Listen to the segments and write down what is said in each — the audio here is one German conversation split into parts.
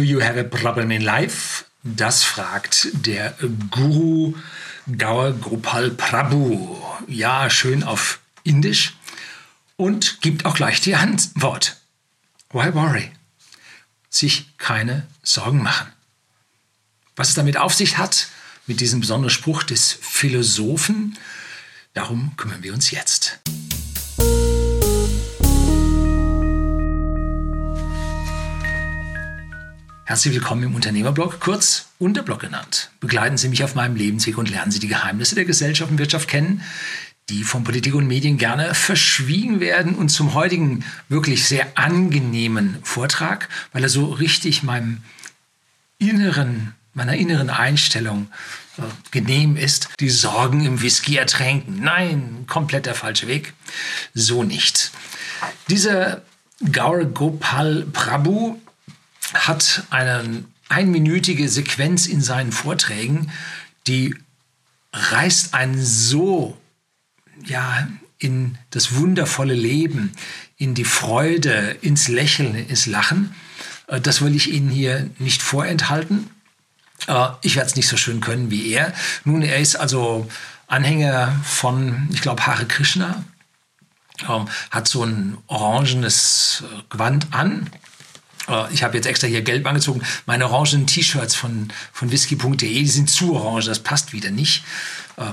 Do you have a problem in life? Das fragt der Guru Gaur Gopal Prabhu. Ja, schön auf Indisch. Und gibt auch gleich die Antwort. Why worry? Sich keine Sorgen machen. Was es damit auf sich hat, mit diesem besonderen Spruch des Philosophen, darum kümmern wir uns jetzt. Herzlich willkommen im Unternehmerblog, kurz Unterblog genannt. Begleiten Sie mich auf meinem Lebensweg und lernen Sie die Geheimnisse der Gesellschaft und Wirtschaft kennen, die von Politik und Medien gerne verschwiegen werden. Und zum heutigen wirklich sehr angenehmen Vortrag, weil er so richtig meinem inneren, meiner inneren Einstellung äh, genehm ist, die Sorgen im Whisky ertränken. Nein, komplett der falsche Weg. So nicht. Dieser Gaur Gopal Prabhu hat eine einminütige Sequenz in seinen Vorträgen, die reißt einen so ja, in das wundervolle Leben, in die Freude, ins Lächeln, ins Lachen. Äh, das will ich Ihnen hier nicht vorenthalten. Äh, ich werde es nicht so schön können wie er. Nun, er ist also Anhänger von, ich glaube, Hare Krishna, ähm, hat so ein orangenes äh, Gewand an ich habe jetzt extra hier gelb angezogen. Meine orangenen T-Shirts von, von whisky.de, die sind zu orange, das passt wieder nicht. Äh,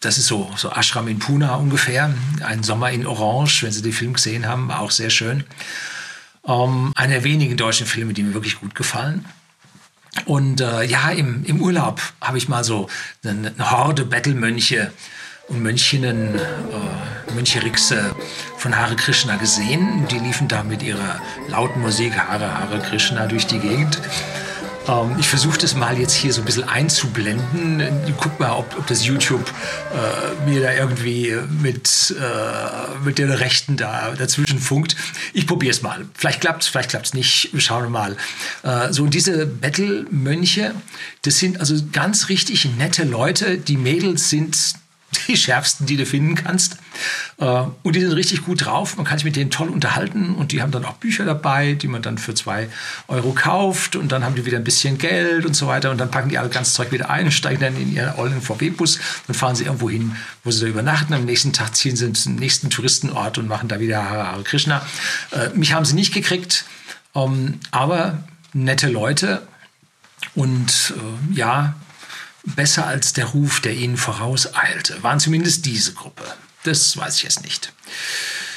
das ist so, so Ashram in Pune ungefähr. Ein Sommer in Orange, wenn Sie den Film gesehen haben, war auch sehr schön. Ähm, einer der wenigen deutschen Filme, die mir wirklich gut gefallen. Und äh, ja, im, im Urlaub habe ich mal so eine, eine Horde Bettelmönche und Mönchinnen, äh, Möncherixe von Hare Krishna gesehen. Die liefen da mit ihrer lauten Musik Hare Hare Krishna durch die Gegend. Ähm, ich versuche das mal jetzt hier so ein bisschen einzublenden. Guck mal, ob, ob das YouTube äh, mir da irgendwie mit, äh, mit den Rechten da dazwischen funkt. Ich probiere es mal. Vielleicht klappt es, vielleicht klappt es nicht. Schauen wir mal. Äh, so, und diese Battle-Mönche, das sind also ganz richtig nette Leute. Die Mädels sind die schärfsten, die du finden kannst. Äh, und die sind richtig gut drauf. Man kann sich mit denen toll unterhalten und die haben dann auch Bücher dabei, die man dann für zwei Euro kauft und dann haben die wieder ein bisschen Geld und so weiter und dann packen die alle ganz Zeug wieder ein steigen dann in ihren ollen VW-Bus und fahren sie irgendwo hin, wo sie da übernachten. Am nächsten Tag ziehen sie zum nächsten Touristenort und machen da wieder Hare Krishna. Äh, mich haben sie nicht gekriegt, ähm, aber nette Leute und äh, ja, besser als der Ruf, der ihnen vorauseilte. Waren zumindest diese Gruppe. Das weiß ich jetzt nicht.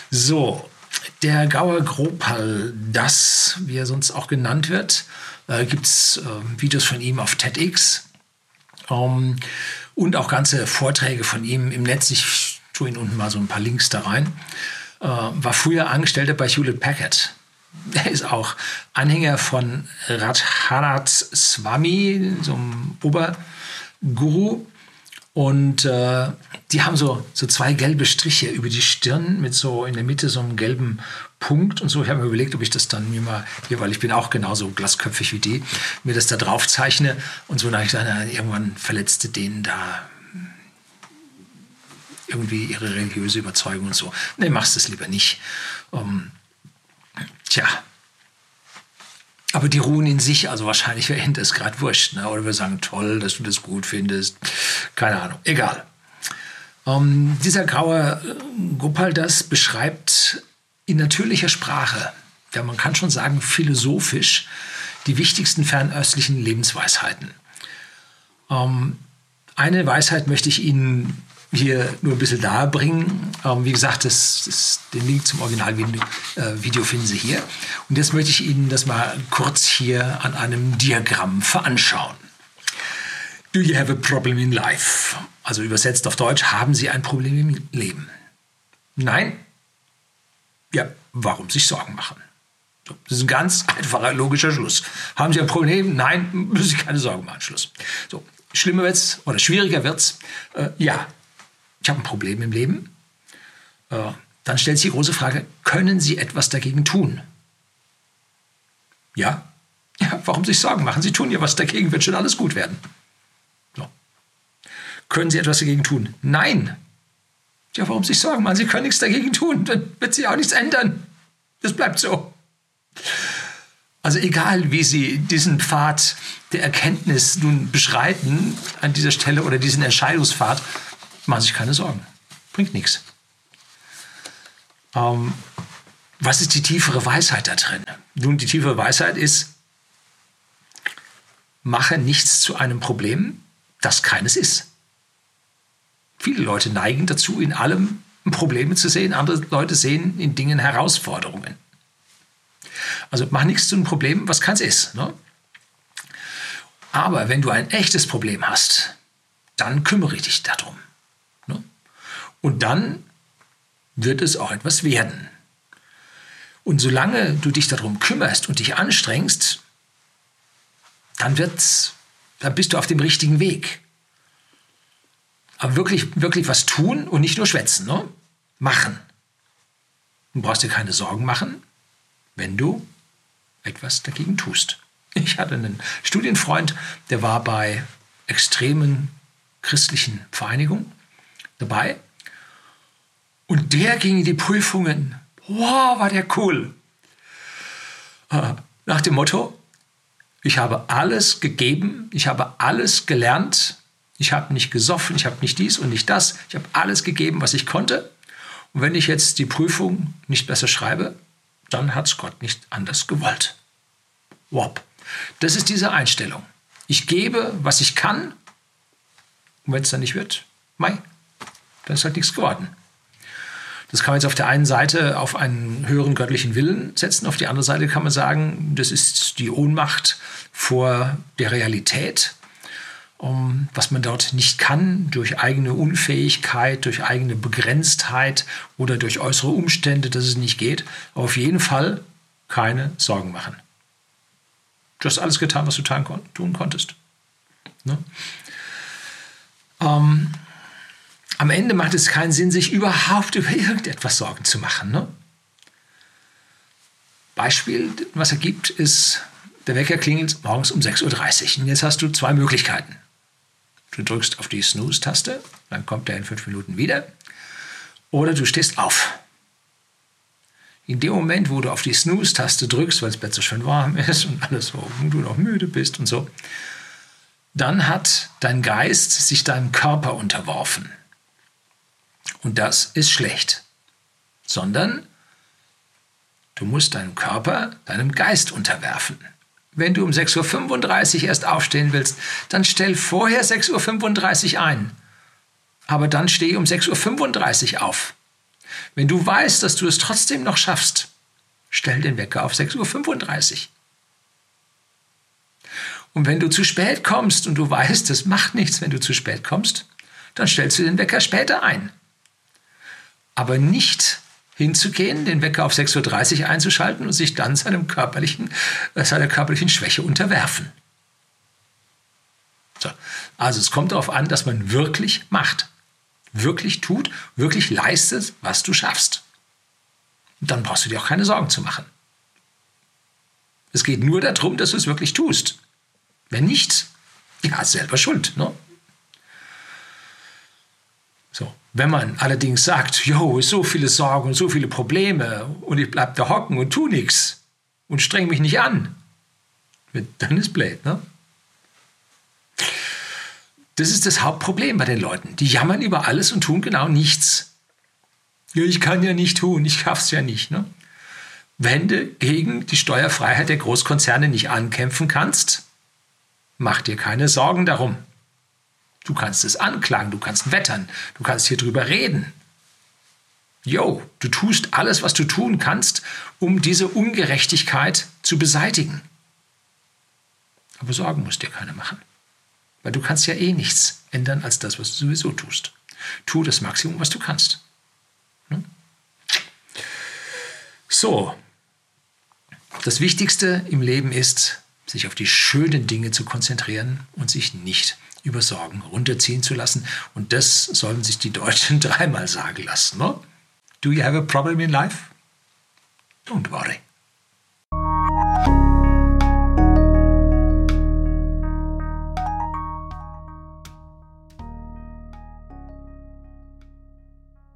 So, der Gauer Gropal, das, wie er sonst auch genannt wird, äh, gibt es äh, Videos von ihm auf TEDx ähm, und auch ganze Vorträge von ihm im Netz. Ich tue Ihnen unten mal so ein paar Links da rein. Äh, war früher Angestellter bei Hewlett Packard. Er ist auch Anhänger von Radhanat Swami, so einem Ober- Guru. Und äh, die haben so, so zwei gelbe Striche über die Stirn mit so in der Mitte so einem gelben Punkt und so. Ich habe mir überlegt, ob ich das dann mir mal hier, weil ich bin auch genauso glasköpfig wie die, mir das da drauf zeichne. Und so, dann irgendwann verletzte denen da irgendwie ihre religiöse Überzeugung und so. Nee, machst das lieber nicht. Um, tja, aber die ruhen in sich, also wahrscheinlich wäre das gerade wurscht. Ne? Oder wir sagen, toll, dass du das gut findest. Keine Ahnung, egal. Ähm, dieser graue äh, Gopaldas beschreibt in natürlicher Sprache, ja, man kann schon sagen philosophisch, die wichtigsten fernöstlichen Lebensweisheiten. Ähm, eine Weisheit möchte ich Ihnen hier nur ein bisschen darbringen. Ähm, wie gesagt, das, das, den Link zum Originalvideo äh, finden Sie hier. Und jetzt möchte ich Ihnen das mal kurz hier an einem Diagramm veranschaulichen. Do you have a problem in life? Also übersetzt auf Deutsch, haben Sie ein Problem im Leben? Nein? Ja, warum sich Sorgen machen? Das ist ein ganz einfacher, logischer Schluss. Haben Sie ein Problem? Nein, müssen Sie keine Sorgen machen. Schluss. So, schlimmer wird's oder schwieriger wird's. Äh, ja, ich habe ein Problem im Leben, äh, dann stellt sich die große Frage, können Sie etwas dagegen tun? Ja? Ja, warum sich Sorgen machen? Sie tun ja was dagegen, wird schon alles gut werden. So. Können Sie etwas dagegen tun? Nein. Ja, warum sich Sorgen machen? Sie können nichts dagegen tun, dann wird sich auch nichts ändern. Das bleibt so. Also egal, wie Sie diesen Pfad der Erkenntnis nun beschreiten an dieser Stelle oder diesen Entscheidungspfad, machen sich keine Sorgen. Bringt nichts. Ähm, was ist die tiefere Weisheit da drin? Nun, die tiefere Weisheit ist, mache nichts zu einem Problem, das keines ist. Viele Leute neigen dazu, in allem Probleme zu sehen, andere Leute sehen in Dingen Herausforderungen. Also mach nichts zu einem Problem, was keins ist. Ne? Aber wenn du ein echtes Problem hast, dann kümmere dich darum. Und dann wird es auch etwas werden. Und solange du dich darum kümmerst und dich anstrengst, dann wird's, dann bist du auf dem richtigen Weg. Aber wirklich, wirklich was tun und nicht nur schwätzen, ne? Machen. Du brauchst dir keine Sorgen machen, wenn du etwas dagegen tust. Ich hatte einen Studienfreund, der war bei extremen christlichen Vereinigungen dabei und der ging in die Prüfungen. Wow, war der cool. Äh, nach dem Motto, ich habe alles gegeben, ich habe alles gelernt, ich habe nicht gesoffen, ich habe nicht dies und nicht das, ich habe alles gegeben, was ich konnte. Und wenn ich jetzt die Prüfung nicht besser schreibe, dann hat es Gott nicht anders gewollt. Wop. Das ist diese Einstellung. Ich gebe, was ich kann. Und wenn es dann nicht wird, mei, dann ist halt nichts geworden. Das kann man jetzt auf der einen Seite auf einen höheren göttlichen Willen setzen, auf die andere Seite kann man sagen, das ist die Ohnmacht vor der Realität, um, was man dort nicht kann, durch eigene Unfähigkeit, durch eigene Begrenztheit oder durch äußere Umstände, dass es nicht geht. Aber auf jeden Fall keine Sorgen machen. Du hast alles getan, was du tun konntest. Ne? Ähm, am Ende macht es keinen Sinn, sich überhaupt über irgendetwas Sorgen zu machen. Ne? Beispiel, was er gibt, ist, der Wecker klingelt morgens um 6.30 Uhr. Und jetzt hast du zwei Möglichkeiten. Du drückst auf die Snooze-Taste, dann kommt er in fünf Minuten wieder. Oder du stehst auf. In dem Moment, wo du auf die Snooze-Taste drückst, weil das Bett so schön warm ist und alles und du noch müde bist und so, dann hat dein Geist sich deinem Körper unterworfen. Und das ist schlecht. Sondern du musst deinen Körper deinem Geist unterwerfen. Wenn du um 6.35 Uhr erst aufstehen willst, dann stell vorher 6.35 Uhr ein. Aber dann steh um 6.35 Uhr auf. Wenn du weißt, dass du es trotzdem noch schaffst, stell den Wecker auf 6.35 Uhr. Und wenn du zu spät kommst und du weißt, es macht nichts, wenn du zu spät kommst, dann stellst du den Wecker später ein. Aber nicht hinzugehen, den Wecker auf 6.30 Uhr einzuschalten und sich dann seinem körperlichen, äh, seiner körperlichen Schwäche unterwerfen. So. Also es kommt darauf an, dass man wirklich macht, wirklich tut, wirklich leistet, was du schaffst. Und dann brauchst du dir auch keine Sorgen zu machen. Es geht nur darum, dass du es wirklich tust. Wenn nicht, ja, selber schuld. Ne? So. Wenn man allerdings sagt, jo, so viele Sorgen und so viele Probleme und ich bleib da hocken und tu nichts und streng mich nicht an, dann ist blöd, ne? Das ist das Hauptproblem bei den Leuten. Die jammern über alles und tun genau nichts. Ja, ich kann ja nicht tun, ich schaff's ja nicht. Ne? Wenn du gegen die Steuerfreiheit der Großkonzerne nicht ankämpfen kannst, mach dir keine Sorgen darum. Du kannst es anklagen, du kannst wettern, du kannst hier drüber reden. Jo, du tust alles, was du tun kannst, um diese Ungerechtigkeit zu beseitigen. Aber Sorgen musst dir keine machen. Weil du kannst ja eh nichts ändern als das, was du sowieso tust. Tu das Maximum, was du kannst. Hm? So, das Wichtigste im Leben ist, sich auf die schönen Dinge zu konzentrieren und sich nicht über Sorgen runterziehen zu lassen. Und das sollen sich die Deutschen dreimal sagen lassen. No? Do you have a problem in life? Don't worry.